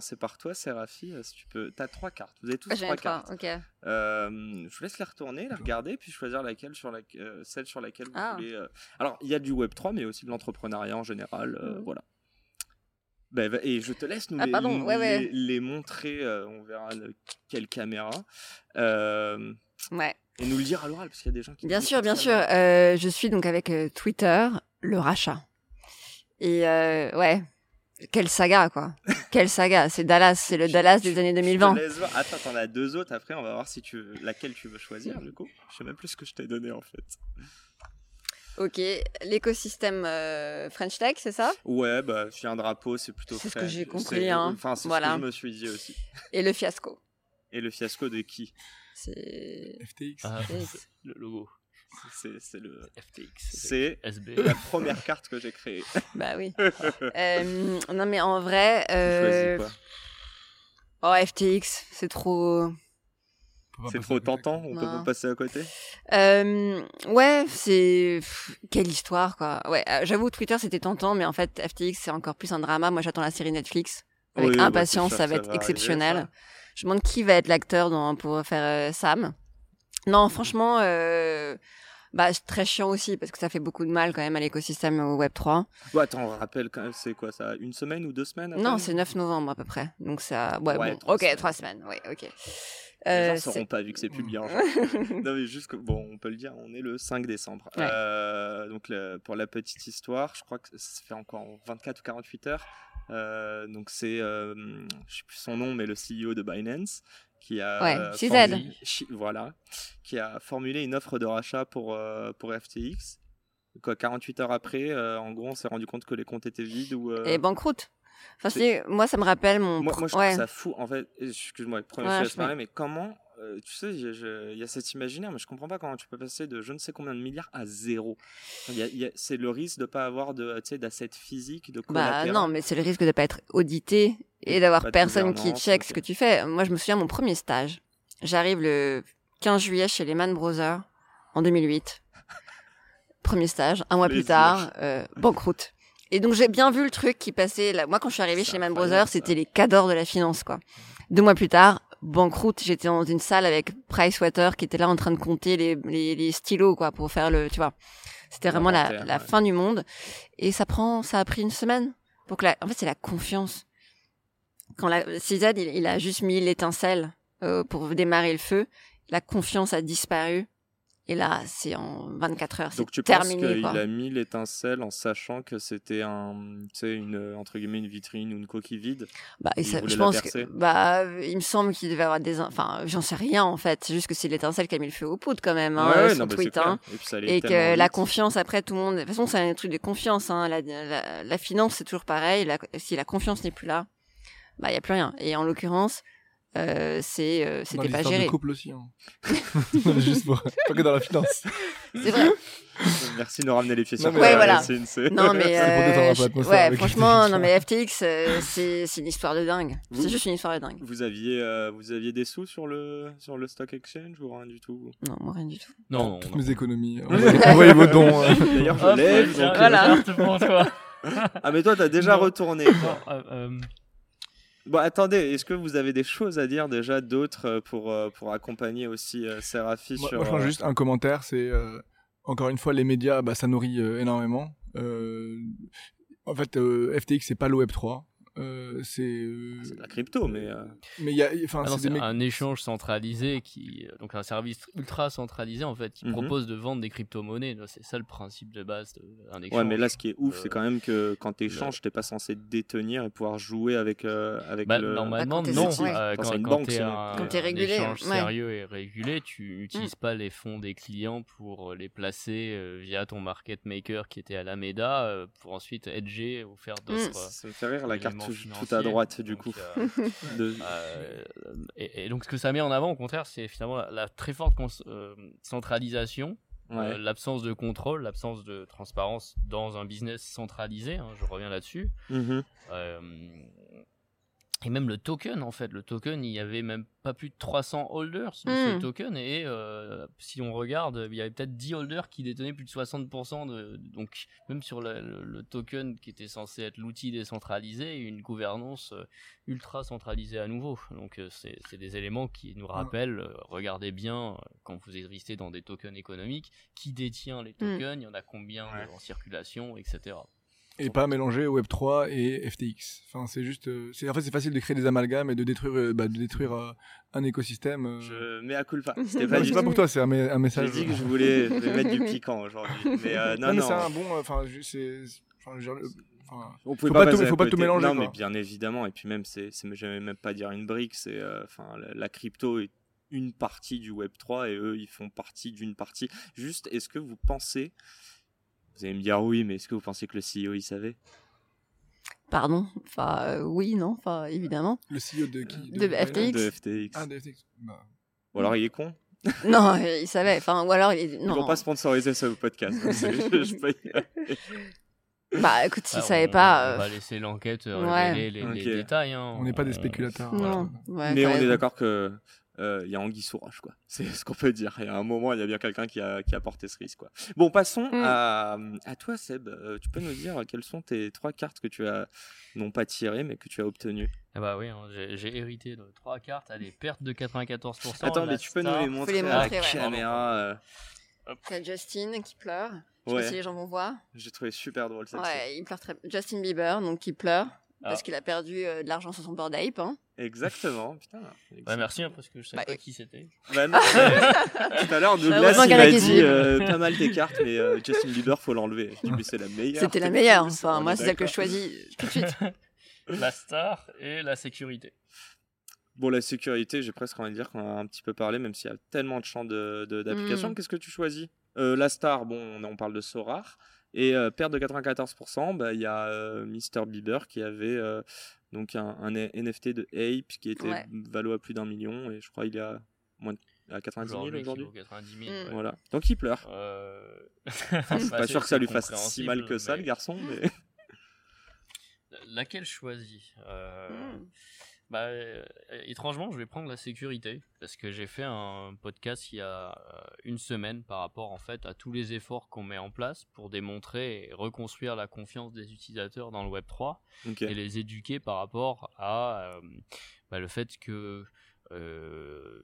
Commencer par toi, Séraphie. Si tu peux, t'as trois cartes. Vous avez tous trois cartes. Ok. Euh, je vous laisse les retourner, les regarder, puis choisir laquelle sur la, euh, celle sur laquelle vous Ah. voulez. euh, Alors, il y a du Web 3, mais aussi de l'entrepreneuriat en général. euh, Mhm. Voilà. Va- et je te laisse nous Ah, les, pardon, ouais, ouais. les- les montrer. euh, on verra de quelle caméra. Euh, Ouais. et nous le dire à l'oral, parce qu'il y a des gens qui. Bien sûr, bien sûr. Euh, je suis donc avec euh, Twitter, le rachat. Et euh, ouais, quelle saga quoi. quelle saga. C'est Dallas, c'est le Dallas des années Je te 2020. laisse voir. Attends, t'en as deux autres après, on va voir si tu veux- laquelle tu veux choisir du coup. Je sais même plus ce que je t'ai donné en fait. Ok, l'écosystème euh, French Tech, c'est ça? Ouais, bah, j'ai un drapeau, c'est plutôt C'est ce que j'ai compris, hein. Enfin, c'est Voilà. ce que je me suis dit aussi. Et le fiasco. Et le fiasco de qui? C'est. FTX. Ah, FTX. le logo. C'est le. FTX. C'est la première carte que j'ai créée. Bah oui. Euh, non mais en vrai, euh... choisis oh FTX, c'est trop. C'est trop tentant, on peut pas passer à côté. Euh, ouais, c'est quelle histoire quoi. Ouais, euh, j'avoue Twitter c'était tentant, mais en fait FTX c'est encore plus un drama. Moi j'attends la série Netflix avec Oui, bah, impatience, sûr ça va ça être va exceptionnel. arriver, Je me demande qui va être l'acteur dans- pour faire euh, Sam. Non, franchement, euh, bah c'est très chiant aussi parce que ça fait beaucoup de mal quand même à l'écosystème au Web 3. Bon, attends, on rappelle quand même, c'est quoi ça Une semaine ou deux semaines Non, c'est 9 novembre à peu près. Donc ça, ouais, Ouais, bon, trois ok, semaines. trois semaines, ouais, ok. Les Euh, gens sauront pas vu que c'est publié en. Non mais juste que, bon, on peut le dire, on est le 5 décembre. Ouais. Euh, donc le- pour la petite histoire, je crois que ça fait encore 24 ou 48 heures. Euh, donc c'est, euh, je sais plus son nom, mais le CEO de Binance qui a Ouais, formulé- voilà, qui a formulé une offre de rachat pour euh, pour FTX. Quoi, 48 heures après, en gros, on s'est rendu compte que les comptes étaient vides ou. Et banqueroute. Enfin, moi, ça me rappelle mon. moi, moi, je ouais. trouve ça fou. En fait, excuse-moi, premier Ouais, je parler, mais comment, euh, tu sais, il y a cet imaginaire, mais je comprends pas comment tu peux passer de je ne sais combien de milliards à zéro. C'est le risque de pas avoir de, d'assets physiques, de Bah non, mais c'est le risque de pas être audité et d'avoir personne qui check ce que tu fais. Moi, je me souviens mon premier stage. J'arrive le 15 juillet chez Lehman Brothers en 2008. Premier stage. Un mois plus tard, euh, banqueroute. Et donc j'ai bien vu le truc qui passait. Là. Moi, quand je suis arrivée chez Lehman Brothers, c'était les cadors de la finance, quoi. Deux mois plus tard, banqueroute. J'étais dans une salle avec Pricewater qui était là en train de compter les, les, les stylos, quoi, pour faire le, tu vois. C'était vraiment la, la ouais. fin du monde. Et ça prend, ça a pris une semaine pour que la, en fait, c'est la confiance. Quand la, CZ, il, il a juste mis l'étincelle euh, pour démarrer le feu. La confiance a disparu. Et là, c'est en 24 heures, Donc tu penses terminé, qu'il quoi. a mis l'étincelle en sachant que c'était un, une entre guillemets une vitrine ou une coquille vide? Bah, et ça, je pense que, bah, il me semble qu'il devait avoir des, in- enfin, j'en sais rien, en fait. C'est juste que c'est l'étincelle qui a mis le feu aux poudres, quand même, hein, Ouais, ouais, son non, tweet, hein. Et puis ça allait Et que la vite. confiance, après, tout le monde, de toute façon, c'est un truc de confiance, hein. La, la, la finance, c'est toujours pareil. La- si la confiance n'est plus là, bah, il y a plus rien. Et en l'occurrence, euh, c'est, euh, Dans c'était pas géré. de couple aussi. Hein. Juste pour... Pas que dans la finance. C'est vrai. Merci de nous ramener les pieds Non, sur Ouais, voilà. C'est- Non, mais, euh, je- ouais, franchement, FTX, non, hein. mais FTX, euh, c'est, c'est une histoire de dingue. C'est juste une histoire de dingue. Vous aviez, euh, vous aviez des sous sur le, sur le stock exchange ou rien du tout? Non, moi, rien du tout. Non, non. Toutes non. mes économies. Envoyez, envoyez vos dons. euh. D'ailleurs, je Hop, lève. Voilà. Ah, mais toi, t'as déjà retourné. Quoi. Bon, attendez, est-ce que vous avez des choses à dire déjà d'autres euh, pour, euh, pour accompagner aussi euh, Séraphie Moi, sur. moi, je pense euh, juste un commentaire, c'est euh, encore une fois les médias, bah, ça nourrit euh, énormément. En fait, FTX c'est pas le Web 3. Euh, c'est euh, de la crypto, mais. euh, mais il y a enfin ah c'est un échange centralisé qui donc un service ultra centralisé en fait qui Mhm. propose de vendre des crypto-monnaies c'est ça le principe de base d'un échange Ouais, mais là, ce qui est ouf, Euh, c'est quand même que quand tu échanges, t'es pas censé détenir et pouvoir jouer avec, euh, avec Bah, le. normalement, Bah, quand non. ouais. Enfin, quand c'est une quand banque, t'es c'est- un, Quand échange ouais. sérieux et régulé, tu n'utilises pas les fonds des clients pour les placer euh, via ton market maker qui était à l'Alameda euh, pour ensuite hedger ou faire d'autres. Ça me fait rire la carte tout, financier. tout à droite du Donc, coup. euh, De- euh, et, et donc ce que ça met en avant, au contraire, c'est finalement la, la très forte euh, centralisation, Ouais. euh, l'absence de contrôle, l'absence de transparence dans un business centralisé. hein, je reviens là-dessus. Mhm. Euh, et même le token, en fait, le token, il y avait même pas plus de 300 holders de ce Hmm. token. Et euh, si on regarde, il y avait peut-être 10 holders qui détenaient plus de 60%. De, donc, même sur le, le- le token qui était censé être l'outil décentralisé, une gouvernance euh, ultra centralisée à nouveau. Donc, euh, c'est c'est des éléments qui nous rappellent, euh, regardez bien, quand vous existez dans des tokens économiques, qui détient les tokens, il y en a combien Ouais. en circulation, etc. Et pas mélanger Web3 et FTX. Enfin, c'est juste, euh, c'est en fait c'est facile de créer des amalgames et de détruire, euh, bah, de détruire euh, un écosystème. euh. Je mets à culpa. C'était Non, pas du c'est pas pour toi, c'est un, un J'ai message. dit que je voulais, je mettre du piquant aujourd'hui. Mais euh, non, non, mais non. c'est un bon. Enfin, c'est. Enfin, On pouvait Faut pas tout- faut pas tout mélanger, Non, quoi. mais bien évidemment. Et puis même, c'est, c'est j'aimais même pas dire une brique. C'est, euh, enfin, la, la crypto est une partie du Web 3 et eux, ils font partie d'une partie. Juste, est-ce que vous pensez, vous allez me dire oui, mais est-ce que vous pensez que le CEO il savait? Pardon? Enfin, euh, oui, non. Enfin, évidemment. le CEO de qui? De FTX. de FTX Ah, de FTX. Bah, Ou alors il est con? non, il savait. Enfin, ou alors il est. Ils Non. vont pas sponsoriser ce podcast. donc c'est- je, je peux y aller. Bah, écoute, s'il Ah, savait on- pas. On euh, va laisser l'enquête euh, ouais. révéler les, détails. hein. on n'est pas des Euh, spéculateurs. Non. voilà. ouais, mais on est d'accord que euh, il y a Anguille sous roche, quoi. C'est ce qu'on peut dire. Il y a un moment, il y a bien quelqu'un qui a, qui a porté ce risque, quoi. Bon, passons Mm. à, à toi, Seb. Euh, tu peux nous dire quelles sont tes trois cartes que tu as non pas tirées, mais que tu as obtenues? Ah bah oui, hein, j'ai- hérité de trois cartes à des pertes de 94%. Attends, mais tu peux nous les montrer, les à la montrer, ouais. caméra. euh, T'as Justin qui pleure. Je sais Ouais, pas si les gens vont voir. j'ai trouvé super drôle cette Ouais, il pleure très. Justin Bieber, donc qui pleure. Parce Ah. qu'il a perdu euh, de l'argent sur son board ape. Hein. Exactement. Putain. Ouais, merci, hein, parce que je savais Bah, pas qui c'était. Bah non, mais tout à l'heure, Douglas il m'a dit euh, pas mal tes cartes, mais euh, Justin Bieber, faut l'enlever. Je dis, mais c'est la meilleure. C'était la meilleure. Enfin, on moi, est c'est celle que je choisis tout de suite. La star et la sécurité. Bon, la sécurité, j'ai presque envie de dire qu'on a un petit peu parlé, même s'il y a tellement de champs de- de- d'application. Mm. Qu'est-ce que tu choisis? Euh, La star, bon, on, on parle de Sorar. Et euh, perte de 94%, bah, il y a euh, Mr. Bieber qui avait euh, donc un, un NFT de Ape qui était Ouais. valo à plus d'un million. Et je crois il y a moins de, à 90 000 Aujourd'hui, qui aujourd'hui. vaut 90 000. Mm. ouais. Voilà. Donc il pleure. Euh... Enfin, je suis pas sûr que ça lui fasse si mal que ça, le garçon. Mais... Laquelle choisir Euh, Mm. Bah, euh, étrangement, je vais prendre la sécurité parce que j'ai fait un podcast il y a euh, une semaine par rapport en fait à tous les efforts qu'on met en place pour démontrer et reconstruire la confiance des utilisateurs dans le Web 3 Ok. et les éduquer par rapport à euh, bah, le fait que euh,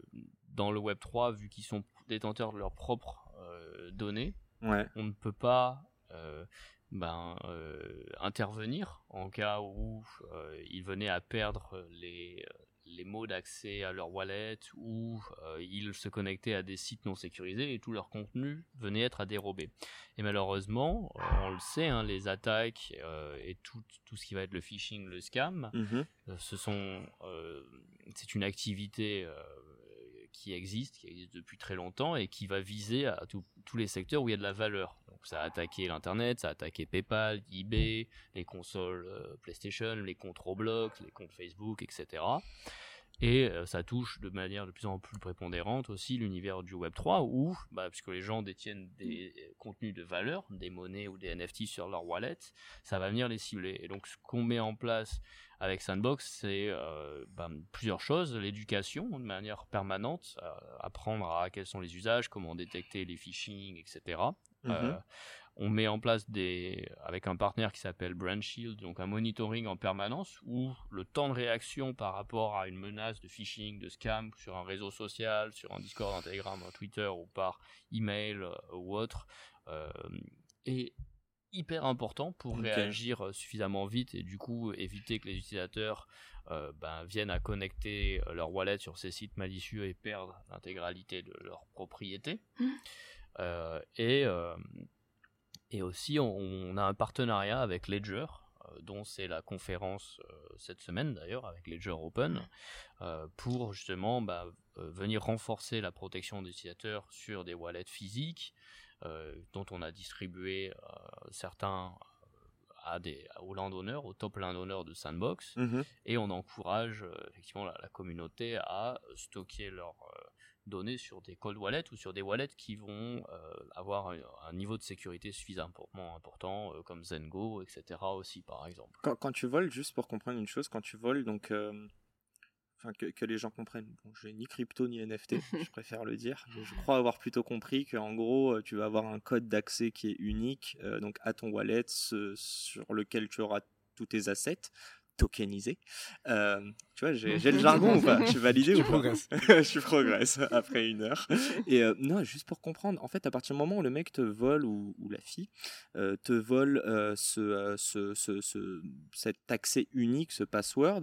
dans le Web 3, vu qu'ils sont détenteurs de leurs propres données, Ouais. on ne peut pas ben, euh, intervenir en cas où euh, ils venaient à perdre les, les mots d'accès à leur wallet ou euh, ils se connectaient à des sites non sécurisés et tout leur contenu venait être à dérober. Et malheureusement, euh, on le sait, hein, les attaques euh, et tout, tout ce qui va être le phishing, le scam, Mhm. euh, ce sont, euh, c'est une activité euh, qui existe, qui existe depuis très longtemps et qui va viser à tous les secteurs où il y a de la valeur. Donc ça a attaqué l'internet, ça a attaqué PayPal, eBay, les consoles euh, PlayStation, les comptes Roblox, les comptes Facebook, etc. Et euh, ça touche de manière de plus en plus prépondérante aussi l'univers du Web 3 où, bah, puisque les gens détiennent des euh, contenus de valeur, des monnaies ou des NFT sur leur wallet, ça va venir les cibler. Et donc ce qu'on met en place avec Sandbox, c'est euh, ben, plusieurs choses. L'éducation de manière permanente, euh, apprendre à quels sont les usages, comment détecter les phishing, etc. Euh, on met en place des, avec un partenaire qui s'appelle Brand Shield, donc un monitoring en permanence où le temps de réaction par rapport à une menace de phishing, de scam sur un réseau social, sur un Discord, un Telegram, un Twitter ou par email euh, ou autre euh, est hyper important pour réagir euh, suffisamment vite et du coup éviter que les utilisateurs euh, ben, viennent à connecter leur wallet sur ces sites malicieux et perdre l'intégralité de leur propriété. Euh, et, euh, et aussi, on, on a un partenariat avec Ledger, euh, dont c'est la conférence euh, cette semaine d'ailleurs, avec Ledger Open, euh, pour justement bah, euh, venir renforcer la protection des utilisateurs sur des wallets physiques, dont on a distribué certains à des, aux landowners, aux top landowners de Sandbox, Mhm. et on encourage effectivement la, la communauté à stocker leurs données sur des cold wallets ou sur des wallets qui vont euh, avoir un, un niveau de sécurité suffisamment important, euh, comme Zengo, etc. aussi, par exemple. Quand, quand tu voles, juste pour comprendre une chose, quand tu voles, donc, euh, enfin que, que les gens comprennent. Bon, j'ai ni crypto ni NFT, je préfère le dire. Mais je crois avoir plutôt compris qu'en gros, tu vas avoir un code d'accès qui est unique, euh, donc à ton wallet, ce- sur lequel tu auras tous tes assets tokenisés. Euh, tu vois, j'ai le jargon ou pas? Je suis validé Tu ou pas je progresse après une heure. Et euh, non, juste pour comprendre, en fait, à partir du moment où le mec te vole ou, ou la fille euh, te vole euh, ce, euh, ce, ce, ce- cet accès unique, ce password,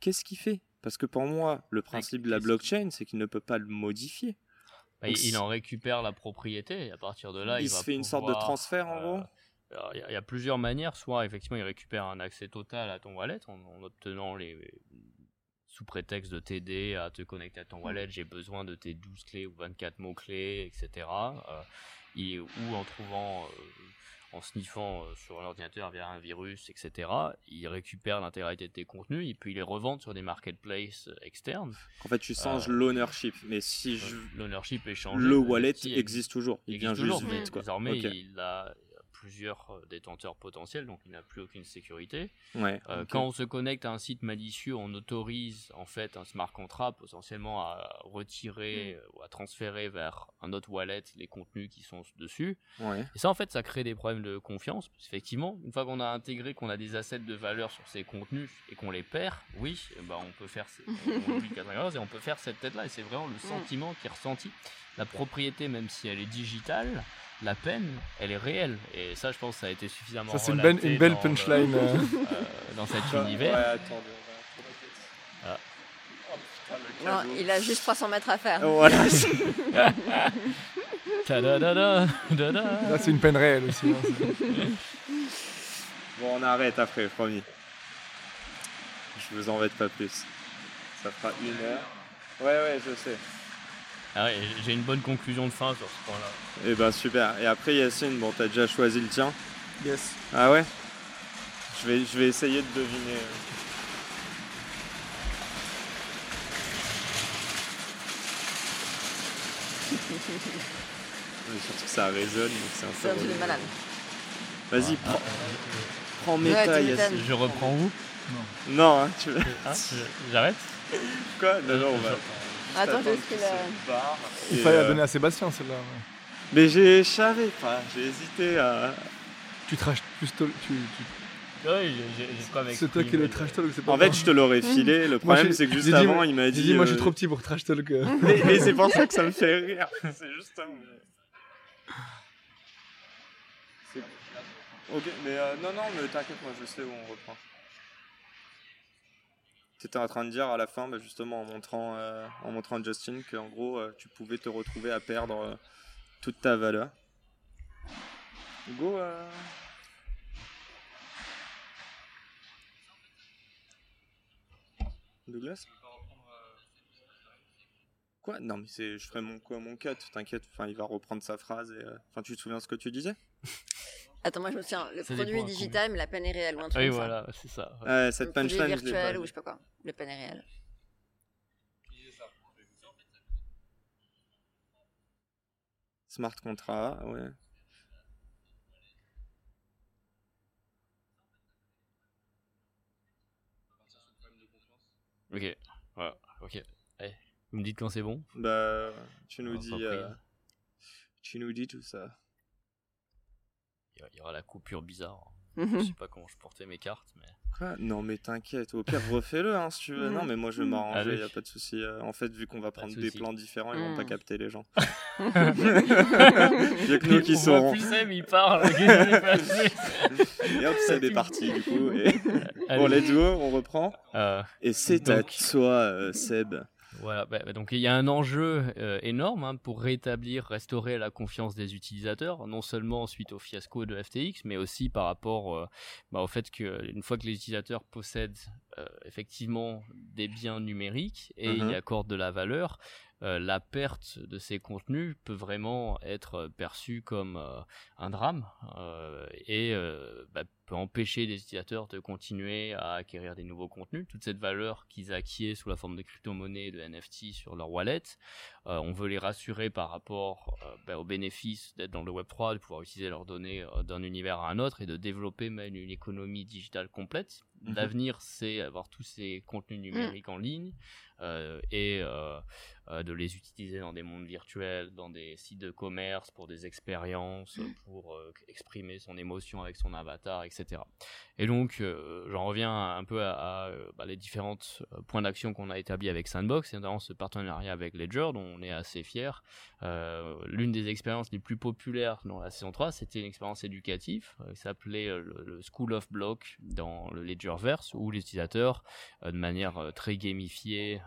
qu'est-ce qu'il fait? Parce que pour moi, le principe de la blockchain, c'est qu'il ne peut pas le modifier. Bah, Donc, il, en récupère la propriété, et à partir de là, il, il va se fait une sorte de transfert en euh, gros? Il y, a- il y a plusieurs manières. Soit, effectivement, il récupère un accès total à ton wallet en, en obtenant les. sous prétexte de t'aider à te connecter à ton wallet, j'ai besoin de tes 12 clés ou 24 mots-clés, etc. Euh, et- ou en trouvant. euh, en sniffant euh, sur l'ordinateur via un virus, etc., il récupère l'intégralité de tes contenus et puis il les revend sur des marketplaces externes. En fait, tu changes euh, l'ownership. Mais si je... L'ownership est changé. le le wallet existe toujours, il vient existe toujours, juste mais vite. Quoi. Désormais, Ok. il a plusieurs euh, détenteurs potentiels, donc il n'a plus aucune sécurité. Ouais, Euh. Quand on se connecte à un site malicieux, on autorise en fait un smart contract potentiellement à retirer euh, ou à transférer vers un autre wallet les contenus qui sont dessus. Ouais. Et ça, en fait, ça crée des problèmes de confiance. Parce qu'effectivement, une fois qu'on a intégré qu'on a des assets de valeur sur ces contenus et qu'on les perd, oui, ben, on peut faire, ces- on oublie 94 et on peut faire cette tête-là. Et c'est vraiment le sentiment qui est ressenti. La propriété, même si elle est digitale, la peine, elle est réelle. Et ça, je pense, ça a été suffisamment Ça, c'est une, belle- une belle dans le- punchline. euh. euh, dans cet Ouais, univers. attendez, on va- Ah. Oh, putain, le Non, il a juste 300 mètres à faire. Voilà. Ta-da-da-da, da-da. Là, c'est une peine réelle aussi. hein, Bon, on arrête après, promis. Je vous embête pas plus. Ça fera une heure. Ouais, ouais, je sais. Ah ouais, J'ai une bonne conclusion de fin sur ce point-là. Eh ben super. Et après Yacine, bon, t'as déjà choisi le tien Yes. Ah ouais? Je vais, je vais essayer de deviner. Mais surtout que ça résonne, donc c'est un peu. C'est un truc de malade. Vas-y, Ah, prends, prends Ouais, méta, tu Yacine. Je reprends où? Non, hein, tu veux. Hein, je- J'arrête? Quoi? Non, non, on va. Attends, attendre juste qu'il qu'il, se euh, barre. Il fallait la euh, donner à Sébastien, celle-là. ouais. Mais j'ai. Savais pas, j'ai hésité à. Tu trash. Tu, tu, tu- Oui, C'est toi qui le trash talk, c'est pas En fait, je te l'aurais filé. Le problème, c'est que juste dit, avant, il m'a J'ai dit. dit, moi, je suis euh, trop petit pour trash talk. Mais, mais c'est pour ça que ça me fait rire. C'est justement. C'est- Ok, mais euh, non, non, mais t'inquiète, moi je sais où on reprend. T'étais en train de dire à la fin, bah, justement en montrant, euh, en montrant Justin, qu'en gros euh, tu pouvais te retrouver à perdre euh, toute ta valeur. Go. euh. Douglas? Quoi? Non, mais c'est, je ferai mon, quoi, mon cut, t'inquiète. Il va reprendre sa phrase et. Enfin, tu te souviens ce que tu disais? Attends, moi je me souviens, le Ça produit est digital, mais la peine est réelle ou un truc Oui, comme ça. voilà, c'est ça. ouais. Le cette punchline, je l'ai virtuel pas ou je sais pas quoi. Le peine est réelle. Smart contract, ouais. Ok, voilà, ok. Allez, vous me dites quand c'est bon Bah, tu nous Ah, dis. euh, tu nous dis tout ça. Il y aura la coupure bizarre. Je sais pas comment je portais mes cartes, mais. Quoi? Non, mais t'inquiète. Au pire, refais-le hein, si tu veux. Mhm. Non, mais moi je vais m'arranger, Allez. y a pas de souci. Euh, En fait, vu qu'on va prendre des plans différents, ils vont pas Mhm. capter les gens. Il y a que nous qui sauront. plus Sam, il parle. Et hop, Seb est parti du coup. Et... bon, let's go, on reprend. Euh, Et c'est à toi, euh, Seb. Voilà, bah, bah, donc il y a un enjeu euh, énorme hein, pour rétablir, restaurer la confiance des utilisateurs, non seulement suite au fiasco de FTX, mais aussi par rapport euh, bah, au fait qu'une fois que les utilisateurs possèdent euh, effectivement des biens numériques et Mhm. y accordent de la valeur, euh, la perte de ces contenus peut vraiment être perçue comme euh, un drame euh, et euh, bah, peut empêcher les utilisateurs de continuer à acquérir des nouveaux contenus. Toute cette valeur qu'ils acquièrent sous la forme de crypto-monnaie, de NFT sur leur wallet, euh, on veut les rassurer par rapport euh, ben, aux bénéfices d'être dans le Web3, de pouvoir utiliser leurs données euh, d'un univers à un autre et de développer même une économie digitale complète. Mhm. L'avenir, c'est avoir tous ces contenus numériques en ligne et de les utiliser dans des mondes virtuels, dans des sites de commerce, pour des expériences, pour exprimer son émotion avec son avatar, etc. Et donc, j'en reviens un peu à, bah, les différents points d'action qu'on a établis avec Sandbox, et notamment ce partenariat avec Ledger, dont on est assez fier. L'une des expériences les plus populaires dans la saison 3, c'était une expérience éducative qui s'appelait le, le, School of Block dans le Ledgerverse, où les utilisateurs, de manière très gamifiée,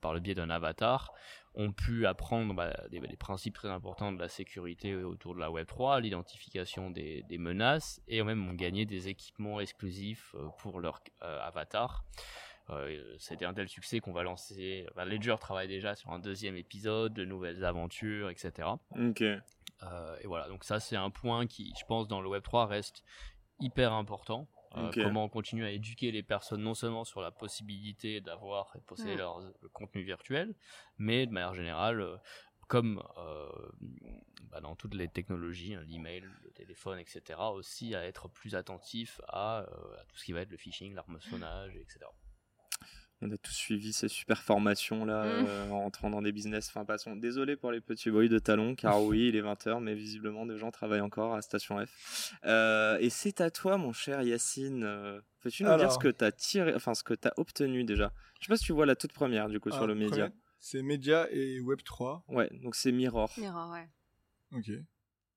par le biais d'un avatar, ont pu apprendre bah, des, principes très importants de la sécurité autour de la Web3, l'identification des, menaces, et même ont gagné des équipements exclusifs pour leur avatar. C'était un tel succès qu'on va lancer. Bah, Ledger travaille déjà sur un deuxième épisode, de nouvelles aventures, etc. Ok. et voilà, donc ça c'est un point qui, je pense, dans le Web3 reste hyper important. Euh, comment on continue à éduquer les personnes non seulement sur la possibilité d'avoir et de posséder leur contenu virtuel, mais de manière générale, euh, comme euh, bah, dans toutes les technologies, hein, l'email, le téléphone, etc., aussi à être plus attentif à, à, tout ce qui va être le phishing, l'hameçonnage, etc on a tous suivi ces super formations là mmh. euh, en entrant dans des business. Enfin, passons. Désolé pour les petits bruits de talons, car oui, il est 20h, mais visiblement des gens travaillent encore à Station F. Euh, et c'est à toi, mon cher Yacine. Euh, peux-tu nous dire ce que tu as tiré, enfin ce que tu as obtenu déjà? Je sais pas si tu vois la toute première du coup sur le média. C'est Média et Web 3. Ouais, donc c'est Mirror. Mirror, ouais. Ok.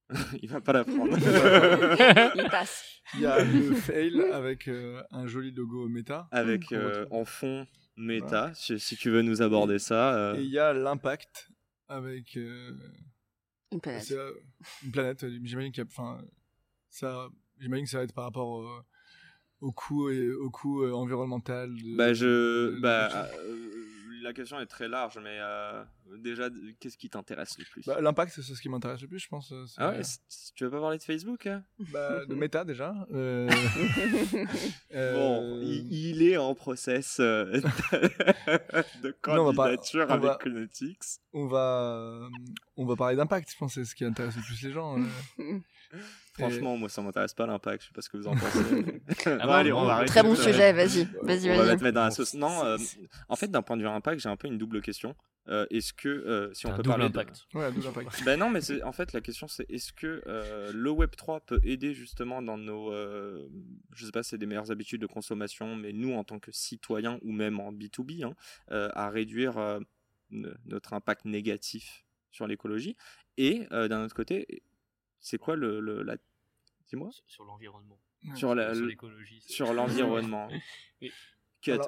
il va pas la prendre. il passe. Il y a le fail avec euh, un joli logo méta. Avec euh, en fond méta, si, tu veux nous aborder ça. Euh. Et il y a l'impact avec. une planète. une planète. J'imagine qu'il enfin, ça, j'imagine que ça va être par rapport au coût, au coût environnemental. bah je, bah la question est très large, mais euh, déjà, qu'est-ce qui t'intéresse le plus? Bah, L'impact, c'est ce qui m'intéresse le plus, je pense. Euh, ah ouais, tu veux pas parler de Facebook hein? Bah, De méta déjà. Euh, bon, il, est en process de candidature avec va... On va, on va parler d'impact, je pense, c'est ce qui intéresse le plus les gens. Franchement, moi, ça m'intéresse pas l'impact. Je sais pas ce que vous en pensez. Ah allez, on va Très bon sujet, vas-y. Vas-y, on va mettre dans la sauce. Non, euh, en fait, d'un point de vue impact, j'ai un peu une double question. Euh, est-ce que euh, si on peut parler impact. De... Ouais, double impact. ben non, mais en fait la question c'est est-ce que le Web 3 peut aider justement dans nos, je sais pas, c'est des meilleures habitudes de consommation, mais nous en tant que citoyens ou même en B2B, hein, à réduire notre impact négatif sur l'écologie? Et d'un autre côté, c'est quoi le, la dis-moi. Sur l'environnement. Sur l'écologie sur l'environnement.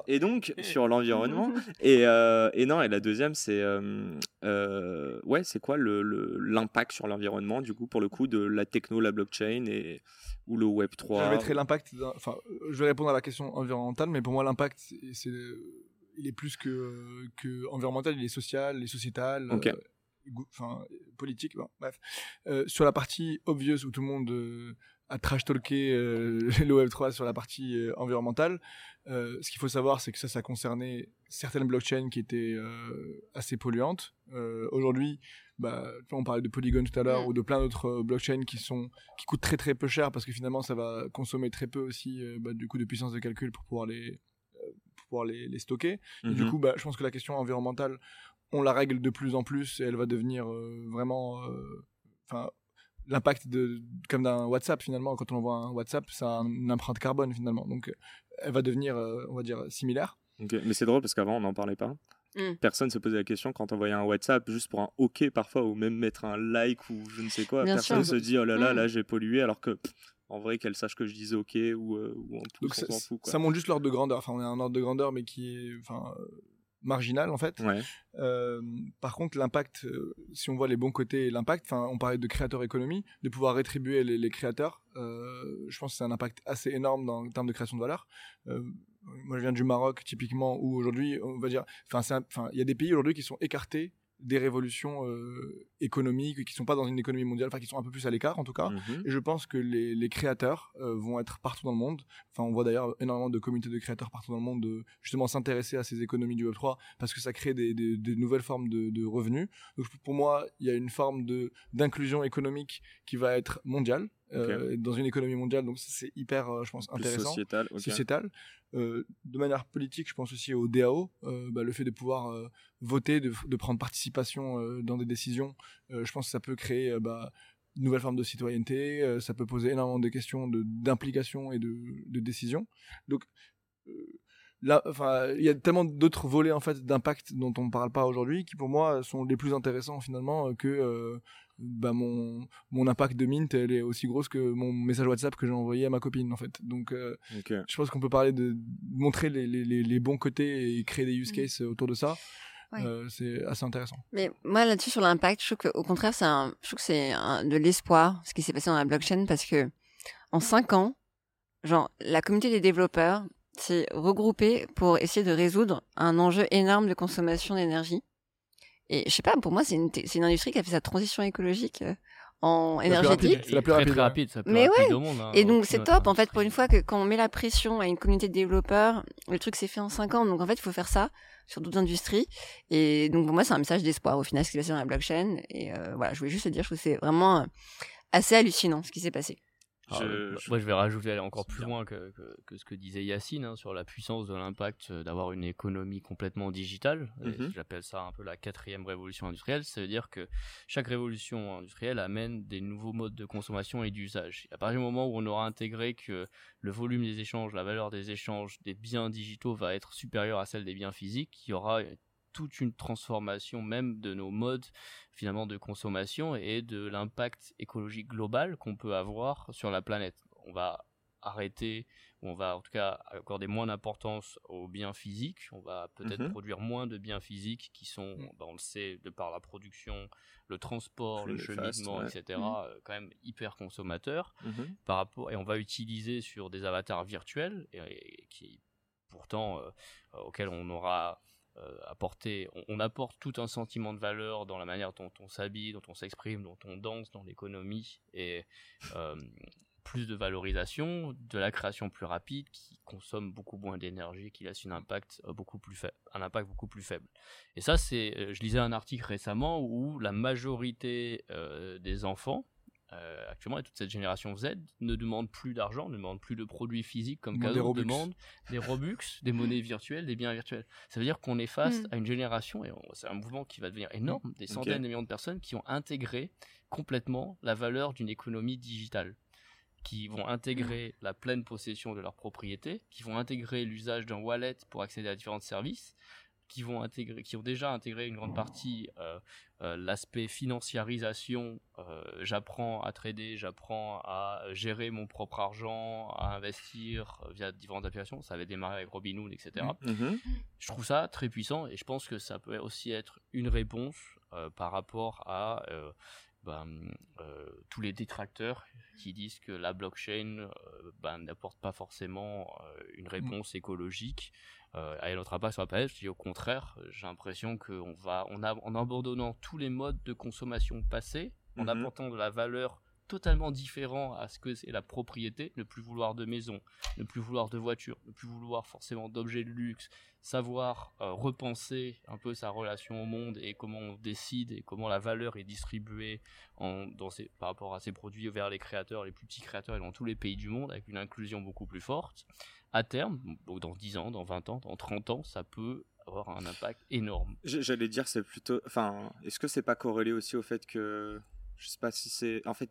Et donc sur l'environnement et, euh, et non et la deuxième c'est euh, euh, ouais c'est quoi le l'impact sur l'environnement du coup pour le coup de la techno la blockchain et ou le Web 3 je mettrai l'impact enfin je vais répondre à la question environnementale mais pour moi l'impact c'est il est plus que, que environnemental il est social il est sociétal enfin politique, bref. Euh, sur la partie obvious où tout le monde euh, a trash talké euh, le Web 3 sur la partie environnementale, ce qu'il faut savoir, c'est que ça, ça concernait certaines blockchains qui étaient assez polluantes. Aujourd'hui, bah, on parlait de Polygon tout à l'heure mm. ou de plein d'autres blockchains qui sont qui coûtent très très peu cher parce que finalement ça va consommer très peu aussi bah, du coup de puissance de calcul pour pouvoir les pour pouvoir les, les stocker. Et du mm-hmm. coup, bah, je pense que la question environnementale, on la règle de plus en plus et elle va devenir euh, vraiment euh, enfin l'impact de comme d'un WhatsApp finalement quand on envoie un WhatsApp ça a une empreinte carbone finalement donc elle va devenir euh, on va dire similaire mais c'est drôle parce qu'avant on n'en parlait pas mm. Personne se posait la question quand on envoyait un WhatsApp juste pour un OK parfois ou même mettre un like ou je ne sais quoi. Personne se dit oh là là, mm. là j'ai pollué alors que en vrai qu'elle sache que je disais OK ou, ou en tout ça, ça montre juste l'ordre de grandeur. Enfin on a un ordre de grandeur mais qui est enfin marginal en fait. Euh, par contre, l'impact, euh, si on voit les bons côtés, l'impact, enfin, on parlait de créateur économie, de pouvoir rétribuer les, créateurs, euh, je pense que c'est un impact assez énorme dans, en termes de création de valeur. moi, je viens du Maroc typiquement, où aujourd'hui, on va dire, enfin, il y a des pays aujourd'hui qui sont écartés des révolutions euh, économiques qui sont pas dans une économie mondiale, enfin qui sont un peu plus à l'écart en tout cas. Mhm. Et je pense que les, les créateurs euh, vont être partout dans le monde. Enfin, on voit d'ailleurs énormément de communautés de créateurs partout dans le monde de justement s'intéresser à ces économies du Web 3 parce que ça crée des, des, des nouvelles formes de, de, revenus. Donc pour moi, il y a une forme de d'inclusion économique qui va être mondiale. Euh, dans une économie mondiale, donc c'est hyper, euh, je pense, intéressant. sociétal. sociétal. Euh, de manière politique, je pense aussi au DAO, bah, le fait de pouvoir voter, de, de, prendre participation dans des décisions. je pense que ça peut créer bah, une nouvelle forme de citoyenneté. ça peut poser énormément de questions d'implication et de, de décision. Donc là, enfin, il y a tellement d'autres volets en fait d'impact dont on ne parle pas aujourd'hui qui pour moi sont les plus intéressants finalement que bah mon mon impact de mint elle est aussi grosse que mon message WhatsApp que j'ai envoyé à ma copine en fait. Donc euh, je pense qu'on peut parler de montrer les, les, les, bons côtés et créer des use mm. cases autour de ça. Euh, c'est assez intéressant. Mais moi là-dessus sur l'impact je trouve qu'au contraire c'est un je trouve que c'est de l'espoir ce qui s'est passé dans la blockchain parce que en cinq ans genre la communauté des développeurs s'est regroupée pour essayer de résoudre un enjeu énorme de consommation d'énergie et je sais pas, pour moi, c'est une, une industrie qui a fait sa transition écologique euh, en énergétique. C'est la plus rapide. rapide, ça Mais ouais. Au monde, hein, et donc c'est top en fait pour une fois que quand on met la pression à une communauté de développeurs, le truc s'est fait en 5 ans. Donc en fait, il faut faire ça sur d'autres industries. Et donc pour moi, c'est un message d'espoir au final ce qui s'est passé dans la blockchain. Et euh, voilà, je voulais juste te dire, je trouve que c'est vraiment euh, assez hallucinant ce qui s'est passé. Ah, moi, je vais rajouter aller encore plus loin que, que, ce que disait Yacine hein, sur la puissance de l'impact euh, d'avoir une économie complètement digitale. Mhm. J'appelle ça un peu la quatrième révolution industrielle. Ça veut dire que chaque révolution industrielle amène des nouveaux modes de consommation et d'usage. À partir du moment où on aura intégré que le volume des échanges, la valeur des échanges des biens digitaux va être supérieure à celle des biens physiques, il y aura toute une transformation même de nos modes finalement de consommation et de l'impact écologique global qu'on peut avoir sur la planète. On va arrêter, on va en tout cas accorder moins d'importance aux biens physiques, on va peut-être mhm. produire moins de biens physiques qui sont, mm. bah, on le sait, de par la production, le transport, le cheminement, etc., mm. euh, quand même hyper consommateurs mhm. par rapport, et on va utiliser sur des avatars virtuels et, qui pourtant euh, auxquels on aura apporter, on, apporte tout un sentiment de valeur dans la manière dont on s'habille, dont on s'exprime, dont on danse dans l'économie et euh, plus de valorisation, de la création plus rapide qui consomme beaucoup moins d'énergie, qui laisse impact euh, beaucoup plus faible, un impact beaucoup plus faible. Et ça, c'est, je lisais un article récemment où la majorité des enfants euh, actuellement, et toute cette génération Z ne demande plus d'argent, ne demande plus de produits physiques comme cadeau, demande des Robux, des monnaies virtuelles, des biens virtuels. Ça veut dire qu'on est face mm. à une génération, et c'est un mouvement qui va devenir énorme, des centaines de millions de personnes qui ont intégré complètement la valeur d'une économie digitale qui vont intégrer la pleine possession de leur propriété, qui vont intégrer l'usage d'un wallet pour accéder à différents services, qui vont intégrer, qui ont déjà intégré une grande partie euh, euh, l'aspect financiarisation. Euh, j'apprends à trader, j'apprends à gérer mon propre argent, à investir via différentes applications. Ça avait démarré avec Robinhood, etc. Mm, mm-hmm. Je trouve ça très puissant et je pense que ça peut aussi être une réponse par rapport à ben, tous les détracteurs qui disent que la blockchain ben, n'apporte pas forcément une mm. réponse écologique euh, à notre impact sur la planète. Je dis au contraire, j'ai l'impression qu'on va, on a, en abandonnant tous les modes de consommation passés, en mhm. apportant de la valeur totalement différent à ce que c'est la propriété, ne plus vouloir de maison, ne plus vouloir de voiture, ne plus vouloir forcément d'objets de luxe, savoir euh, repenser un peu sa relation au monde et comment on décide et comment la valeur est distribuée en, dans par rapport à ces produits vers les créateurs, les plus petits créateurs et dans tous les pays du monde avec une inclusion beaucoup plus forte à terme, dans 10 ans, dans 20 ans, dans 30 ans, ça peut avoir un impact énorme. J'allais dire, c'est plutôt. Enfin, est-ce que c'est pas corrélé aussi au fait que. Je sais pas si c'est. En fait,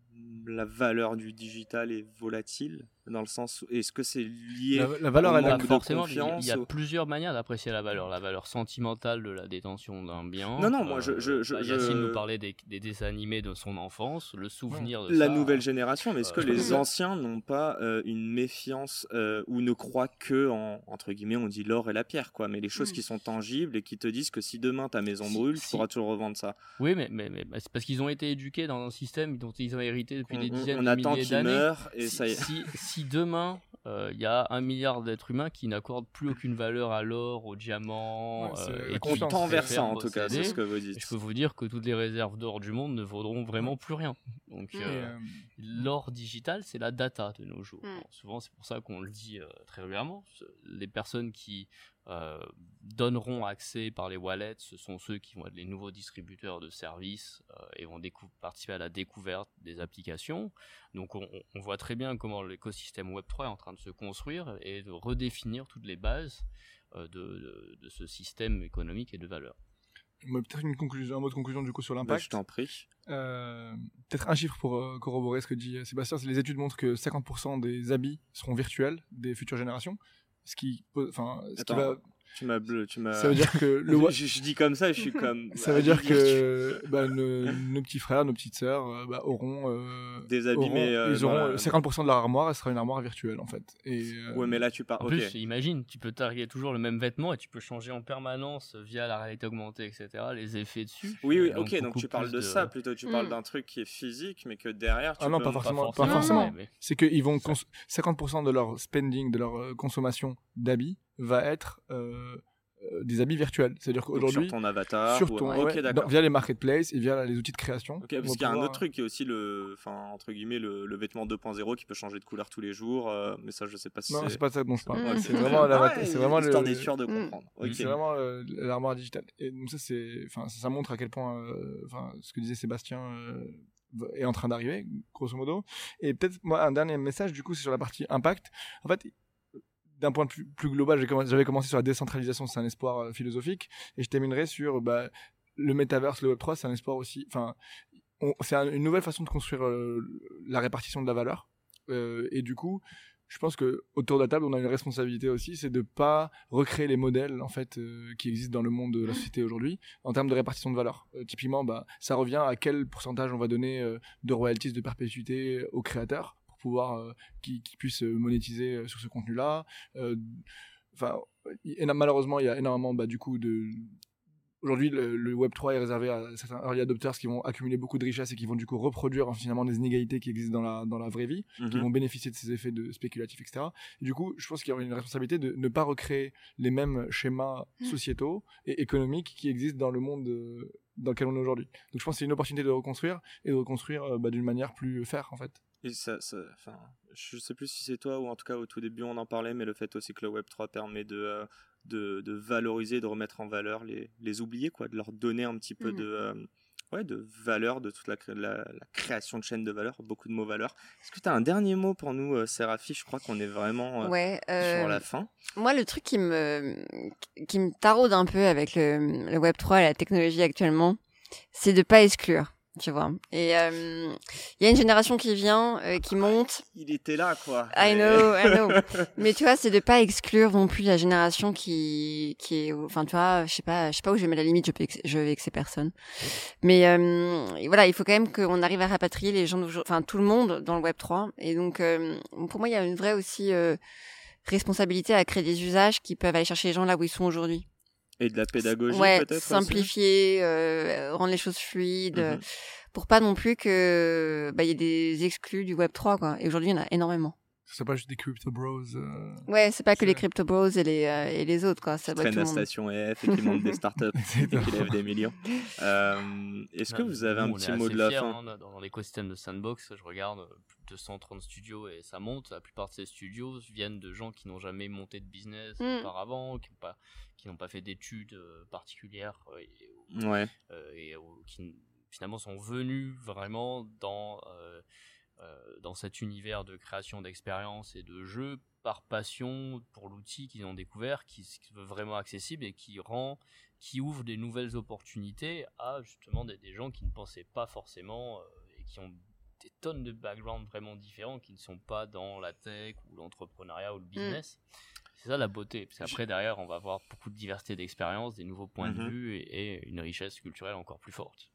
la valeur du digital est volatile dans le sens est-ce que c'est lié la, valeur elle a forcément il y a, plusieurs manières d'apprécier la valeur. La valeur sentimentale de la détention d'un bien non non moi je, je, je, Yacine nous parlait des, des, dessins animés de son enfance le souvenir de la nouvelle génération mais est-ce que euh, les anciens n'ont pas euh, une méfiance euh, ou ne croient que en entre guillemets on dit l'or et la pierre quoi mais les choses mm. qui sont tangibles et qui te disent que si demain ta maison brûle tu pourras toujours revendre ça. Oui mais, mais, mais c'est parce qu'ils ont été éduqués dans un système dont ils ont hérité depuis des dizaines on de attend milliers d'années et ça si, si demain euh, il y a un milliard d'êtres humains qui n'accordent plus aucune valeur à l'or, au diamant, et qui tend vers ça en tout cas, c'est ce que vous dites. Je peux vous dire que toutes les réserves d'or du monde ne vaudront vraiment plus rien. Donc l'or digital, c'est la data de nos jours. Mm. souvent, c'est pour ça qu'on le dit très régulièrement. Les personnes qui euh, donneront accès par les wallets, ce sont ceux qui vont être les nouveaux distributeurs de services euh, et vont participer à la découverte des applications. Donc on, voit très bien comment l'écosystème Web3 est en train de se construire et de redéfinir toutes les bases euh, de, ce système économique et de valeur. Peut-être une conclusion, un mot de conclusion du coup sur l'impact. je t'en prie. Peut-être un chiffre pour corroborer ce que dit Sébastien. Les études montrent que 50% des habits seront virtuels des futures générations ce qui, enfin, ce qui va tu m'as bleu, tu m'as. Ça veut dire que le. je, je, dis comme ça, je suis comme. ça veut dire que bah, nos, nos, petits frères, nos petites sœurs euh, bah, auront. Euh, des habits, mais. Euh, ils auront 50% de leur armoire, elle sera une armoire virtuelle en fait. Et, ouais, mais là tu parles. En plus, imagine, tu peux targuer toujours le même vêtement et tu peux changer en permanence via la réalité augmentée, etc. Les effets dessus. Oui, oui, ok, donc tu parles de, ça plutôt. Tu parles mm. d'un truc qui est physique, mais que derrière. Tu ah non, pas forcément. Pas forcément. C'est qu'ils vont. 50% de leur spending, de leur consommation d'habits va être euh, des habits virtuels. C'est-à-dire qu'aujourd'hui. Sur ton avatar. Sur ton, via les marketplaces et via les outils de création. Ok, parce qu'il y a un autre truc qui est aussi le. Enfin, entre guillemets, le, vêtement 2.0 qui peut changer de couleur tous les jours. Euh, mais ça, je sais pas si. Non, c'est pas ça dont je parle. c'est vraiment la. c'est vraiment le. est sûr de mm. comprendre. C'est vraiment l'armoire digitale. Et donc, ça, c'est. Enfin, ça, montre à quel point. Euh, enfin, ce que disait Sébastien est en train d'arriver, grosso modo. Et peut-être, moi, un dernier message, du coup, c'est sur la partie impact. En fait, d'un point de vue plus global, j'avais commencé sur la décentralisation, c'est un espoir euh, philosophique, et je terminerai sur bah, le metaverse, le Web3, c'est un espoir aussi. Enfin, c'est une nouvelle façon de construire euh, la répartition de la valeur. Euh, et du coup, je pense que autour de la table, on a une responsabilité aussi, c'est de pas recréer les modèles en fait qui existent dans le monde de la société aujourd'hui en termes de répartition de valeur. typiquement, bah, ça revient à quel pourcentage on va donner de royalties de perpétuité aux créateurs pouvoir euh, qui, qui puissent euh, monétiser euh, sur ce contenu-là. Enfin, malheureusement, il y a énormément bah, du coup de Aujourd'hui, le, Web 3 est réservé à certains early adopters qui vont accumuler beaucoup de richesses et qui vont du coup reproduire hein, finalement des inégalités qui existent dans la, dans la vraie vie, qui mhm. vont bénéficier de ces effets de spéculatifs, etc. Et du coup, je pense qu'il y aurait une responsabilité de ne pas recréer les mêmes schémas mm. sociétaux et économiques qui existent dans le monde dans lequel on est aujourd'hui. Donc je pense que c'est une opportunité de reconstruire et de reconstruire bah, d'une manière plus faire en fait. Et ça, ça enfin, je sais plus si c'est toi ou en tout cas au tout début on en parlait, mais le fait aussi que le Web 3 permet de, euh, de, de, valoriser, de remettre en valeur les, les oubliés, quoi, de leur donner un petit peu mmh. de, euh, ouais, de valeur, de toute la, la, création de chaîne de valeur, beaucoup de mots valeur. Est-ce que tu as un dernier mot pour nous, euh, Séraphi Je crois qu'on est vraiment ouais, sur la fin. Moi, le truc qui me, qui me taraude un peu avec le, le Web 3 et la technologie actuellement, c'est de pas exclure tu vois. Et euh, il y a une génération qui vient, euh, qui monte. Il était là, quoi. I know, I know. Mais tu vois, c'est de pas exclure non plus la génération qui, qui est, enfin, tu vois, je sais pas, je sais pas où je vais mettre la limite. Je peux, je vais ces personnes. Mais euh, voilà, il faut quand même qu'on arrive à rapatrier les gens, enfin, tout le monde dans le Web 3. Et donc, pour moi, il y a une vraie aussi responsabilité à créer des usages qui peuvent aller chercher les gens là où ils sont aujourd'hui. Et de la pédagogie peut-être simplifier, euh, rendre les choses fluides, mhm. pour pas non plus que bah il y ait des exclus du Web 3 quoi. Et aujourd'hui il y en a énormément. C'est pas juste des crypto bros. Euh, ouais, c'est pas que les crypto bros et les euh, et les autres quoi. Ça qui traînent la station EF et qui montent des startups et qui lèvent des millions. Est-ce que vous avez un petit mot de la fin hein, Dans l'écosystème de Sandbox, je regarde plus de 130 studios et ça monte. La plupart de ces studios viennent de gens qui n'ont jamais monté de business mm. auparavant, qui n'ont pas qui n'ont pas fait d'études euh, particulières euh, et, ouais. Euh, et qui finalement sont venus vraiment dans dans cet univers de création d'expériences et de jeux par passion pour l'outil qu'ils ont découvert, qui, est vraiment accessible et qui rend, qui ouvre des nouvelles opportunités à justement des, gens qui ne pensaient pas forcément et qui ont des tonnes de backgrounds vraiment différents, qui ne sont pas dans la tech ou l'entrepreneuriat ou le mm. business. C'est ça la beauté. Parce qu'après, derrière, on va avoir beaucoup de diversité d'expériences, des nouveaux points de mhm. vue et, une richesse culturelle encore plus forte.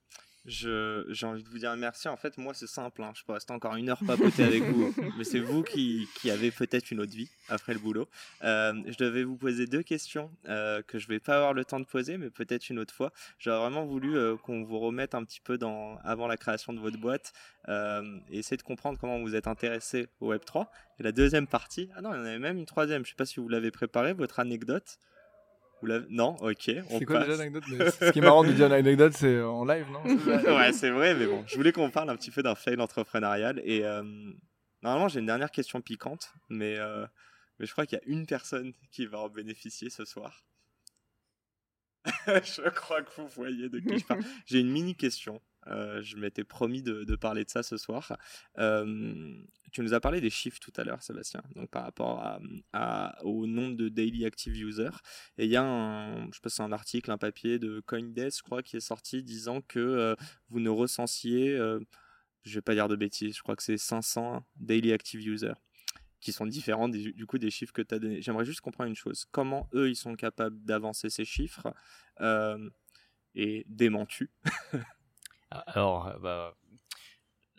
J'ai envie de vous dire merci. En fait, moi, c'est simple. Hein. Je peux rester encore une heure papoter avec vous. Mais c'est vous qui, qui avez peut-être une autre vie après le boulot. Euh, je devais vous poser deux questions euh, que je vais pas avoir le temps de poser, mais peut-être une autre fois. J'aurais vraiment voulu euh, qu'on vous remette un petit peu dans, avant la création de votre boîte et essayer de comprendre comment vous êtes intéressé au Web3. Et la deuxième partie, ah non, il y en avait même une troisième. Je sais pas si vous l'avez préparé, votre anecdote. Non, ok. C'est quoi déjà l'anecdote Ce qui est marrant de dire l'anecdote, c'est en live, non Ouais, c'est vrai, mais bon, je voulais qu'on parle un petit peu d'un fail entrepreneurial. Et euh, normalement, j'ai une dernière question piquante, mais, euh, mais je crois qu'il y a une personne qui va en bénéficier ce soir. je crois que vous voyez de qui je parle. J'ai une mini question. Euh, je m'étais promis de, parler de ça ce soir. Euh, tu nous as parlé des chiffres tout à l'heure, Sébastien, donc par rapport au nombre de daily active users. Et il y a un, je sais un article, un papier de CoinDesk, je crois, qui est sorti disant que euh, vous ne recensiez, je vais pas dire de bêtises, je crois que c'est 500 daily active users qui sont différents du coup des chiffres que tu as donnés. J'aimerais juste comprendre une chose. Comment eux, ils sont capables d'avancer ces chiffres et démentus alors, euh, bah,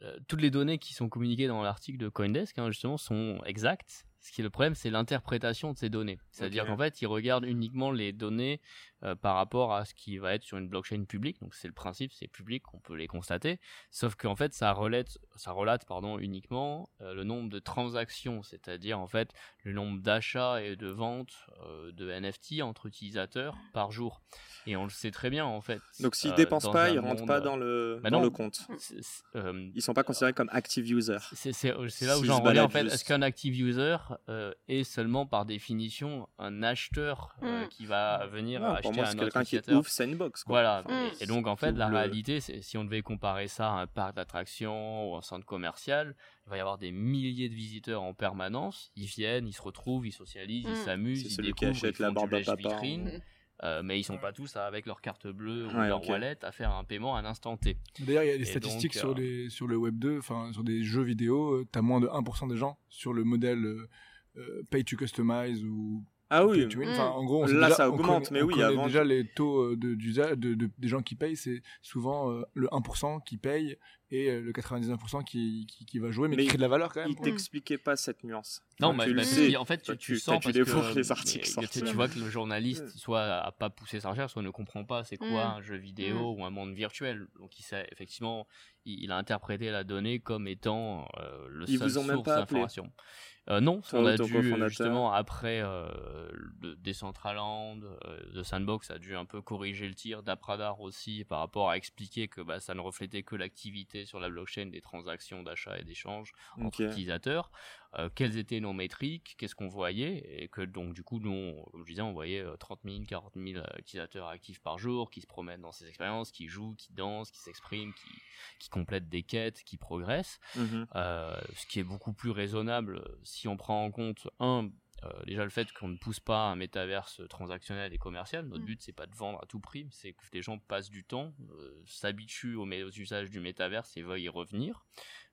euh, toutes les données qui sont communiquées dans l'article de Coindesk, hein, justement, sont exactes. Ce qui est le problème, c'est l'interprétation de ces données. C'est-à-dire qu'en fait, ils regardent uniquement les données euh, par rapport à ce qui va être sur une blockchain publique. Donc c'est le principe, c'est public, on peut les constater. Sauf qu'en fait, ça relate, ça relate pardon, uniquement euh, le nombre de transactions, c'est-à-dire en fait le nombre d'achats et de ventes euh, de NFT entre utilisateurs par jour. Et on le sait très bien en fait. Donc s'ils dépensent pas, ils rentrent pas dans le bah dans le compte. ils sont pas considérés comme active users. C'est là où j'en reviens en fait. Est-ce qu'un active user est seulement par définition un acheteur mm. qui va venir acheter pour moi, c'est quelqu'un qui Sandbox. Quoi. Voilà. Mm. Et donc, en fait, la réalité, c'est si on devait comparer ça à un parc d'attractions ou un centre commercial, il va y avoir des milliers de visiteurs en permanence. Ils viennent, ils se retrouvent, ils socialisent, ils mm. s'amusent, ils découvrent, ils font la du vitrine. Mm. Euh, mais ils sont pas tous avec leur carte bleue ou leur wallet à faire un paiement à un instant T. D'ailleurs, il y a des statistiques sur, euh, les, sur le Web 2, enfin sur des jeux vidéo, euh, tu as moins de 1% des gens sur le modèle Pay to Customize ou ah oui, en gros, là ça augmente, mais oui, avant déjà les taux euh, de, de, de, des gens qui payent, c'est souvent euh, le 1% qui paye et euh, le 99% qui, qui, qui, va jouer, mais, qui crée de la valeur quand même. Il t'expliquait pas cette nuance. Non, mais tu en fait, tu, tu, sens parce que les articles tu, vois que le journaliste soit a pas poussé sa recherche, soit ne comprend pas c'est quoi mm. un jeu vidéo mm. ou un monde virtuel. Donc il sait effectivement, il, a interprété la donnée comme étant le seul source d'information. Euh, non, on a dû justement après euh, de Decentraland, euh, de Sandbox a dû un peu corriger le tir, d'Apradar aussi par rapport à expliquer que bah, ça ne reflétait que l'activité sur la blockchain des transactions d'achat et d'échange entre utilisateurs. Euh, quelles étaient nos métriques, qu'est-ce qu'on voyait, et que donc du coup, nous, comme je disais, on voyait 30 000, 40 000 utilisateurs actifs par jour qui se promènent dans ces expériences, qui jouent, qui dansent, qui s'expriment, qui, qui complètent des quêtes, qui progressent, mmh euh, ce qui est beaucoup plus raisonnable si on prend en compte un euh, déjà le fait qu'on ne pousse pas un métaverse transactionnel et commercial. Notre mmh. but c'est pas de vendre à tout prix, c'est que les gens passent du temps, s'habituent aux, aux, usages du métaverse et veuillent y revenir.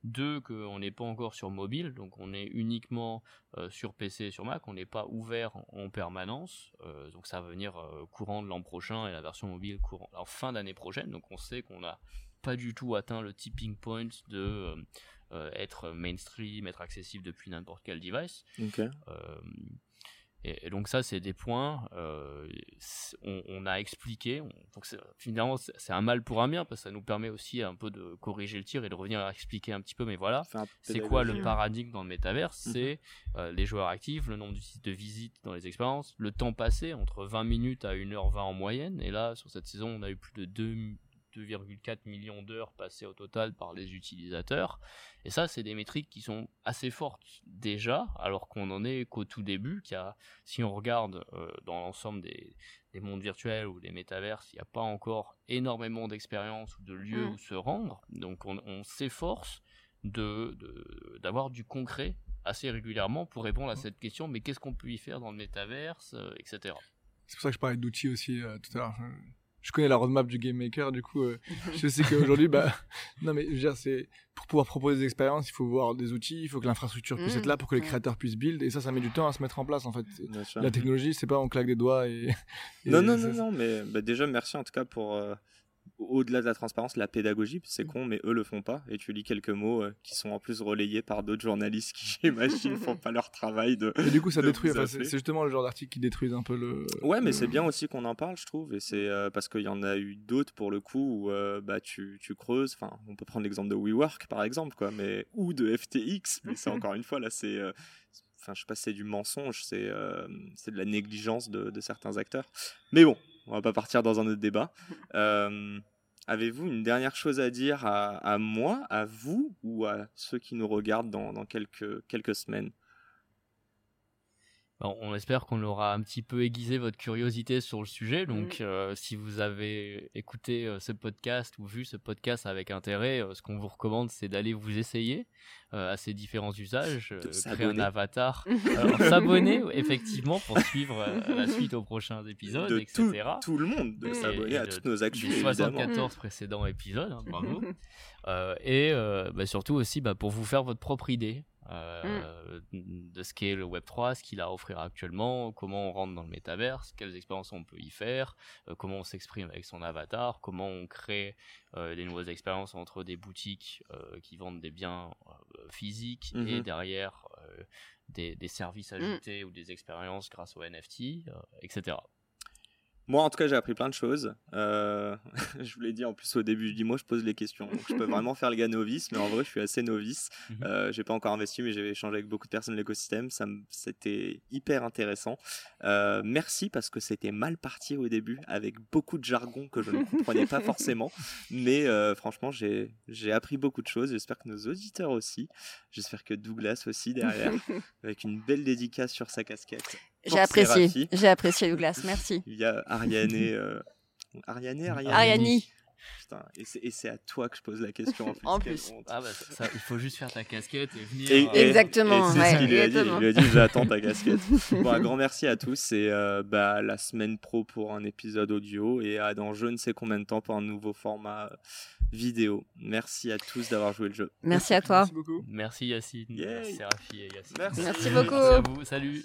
Deux, qu'on n'est pas encore sur mobile, donc on est uniquement euh, sur PC et sur Mac, on n'est pas ouvert en, permanence, euh, donc ça va venir euh, courant de l'an prochain et la version mobile courant en fin d'année prochaine, donc on sait qu'on n'a pas du tout atteint le tipping point de être mainstream, être accessible depuis n'importe quel device. Et, donc ça, c'est des points, euh, on, a expliqué, donc finalement c'est un mal pour un bien, parce que ça nous permet aussi un peu de corriger le tir et de revenir à expliquer un petit peu, mais voilà, c'est quoi le paradigme dans le métaverse mhm. C'est euh, les joueurs actifs, le nombre de visites dans les expériences, le temps passé, entre 20 minutes à 1h20 en moyenne, et là, sur cette saison, on a eu plus de 2 2,4 millions d'heures passées au total par les utilisateurs. Et ça, c'est des métriques qui sont assez fortes déjà, alors qu'on en est qu'au tout début. Qu'il a, si on regarde euh, dans l'ensemble des, mondes virtuels ou des métaverses, il n'y a pas encore énormément d'expériences ou de lieux mm. où se rendre. Donc on, s'efforce de, d'avoir du concret assez régulièrement pour répondre à mm. cette question, mais qu'est-ce qu'on peut y faire dans le métaverse, euh, etc. C'est pour ça que je parlais d'outils aussi euh, tout à l'heure je connais la roadmap du game maker, du coup, euh, je sais qu'aujourd'hui, bah, non, mais je veux dire, c'est, pour pouvoir proposer des expériences, il faut voir des outils, il faut que l'infrastructure puisse être là pour que les créateurs puissent build, et ça, ça met du temps à se mettre en place, en fait. La technologie, c'est pas on claque des doigts et. non, non, non, non, mais bah, déjà, merci en tout cas pour, euh, au-delà de la transparence, la pédagogie, c'est con, mais eux le font pas. Et tu lis quelques mots euh, qui sont en plus relayés par d'autres journalistes qui, j'imagine, font pas leur travail de. Et du coup, ça détruit. c'est justement le genre d'article qui détruit un peu le. Ouais, mais c'est bien aussi qu'on en parle, je trouve. Et c'est euh, parce qu'il y en a eu d'autres pour le coup où euh, bah, tu, tu creuses. Enfin, on peut prendre l'exemple de WeWork par exemple, quoi, mais ou de FTX. Mais c'est encore une fois là, c'est enfin je sais pas c'est du mensonge, c'est c'est de la négligence de, de, certains acteurs. Mais bon, on va pas partir dans un autre débat. Euh, Avez-vous une dernière chose à dire à, moi, à vous ou à ceux qui nous regardent dans, quelques, quelques semaines? On espère qu'on aura un petit peu aiguisé votre curiosité sur le sujet. Donc, euh, si vous avez écouté euh, ce podcast ou vu ce podcast avec intérêt, euh, ce qu'on vous recommande, c'est d'aller vous essayer à ces différents usages, créer un avatar, s'abonner effectivement pour suivre la suite aux prochains épisodes, etc. Tout, le monde de s'abonner à toutes nos actions. 74 précédents épisodes, hein, bravo. et bah, surtout aussi bah, pour vous faire votre propre idée. Euh, de ce qu'est le Web3, ce qu'il a à offrir actuellement, comment on rentre dans le métaverse, quelles expériences on peut y faire, euh, comment on s'exprime avec son avatar, comment on crée euh, des nouvelles expériences entre des boutiques qui vendent des biens physiques et mm-hmm. derrière des, des, services mm. ajoutés ou des expériences grâce au NFT, etc. Moi, en tout cas, j'ai appris plein de choses. Euh, je vous l'ai dit en plus au début du mois, je pose les questions. Donc, je peux vraiment faire le gars novice, mais en vrai, je suis assez novice. Mhm. Euh, j'ai pas encore investi, mais j'ai échangé avec beaucoup de personnes de l'écosystème. Ça, c'était hyper intéressant. Euh, merci parce que c'était mal parti au début, avec beaucoup de jargon que je ne comprenais pas forcément. Mais franchement, j'ai, j'ai appris beaucoup de choses. J'espère que nos auditeurs aussi. J'espère que Douglas aussi derrière, avec une belle dédicace sur sa casquette. J'ai apprécié. J'ai apprécié Douglas. Merci. Il y a Ariane. Euh... Ariane, Ariane. Ariane. Putain, et c'est à toi que je pose la question en plus. en plus. Ah bah, ça, il faut juste faire ta casquette et venir. Euh, exactement. c'est ce qu'il lui a dit. Il lui a dit j'attends ta casquette. bon, un grand merci à tous et euh, bah, la semaine pro pour un épisode audio et à dans je ne sais combien de temps pour un nouveau format euh, vidéo. Merci à tous d'avoir joué le jeu. Merci à toi. Merci beaucoup. Merci Yacine. Merci Rafi et Yacine. Merci, merci beaucoup. Merci à vous. Salut.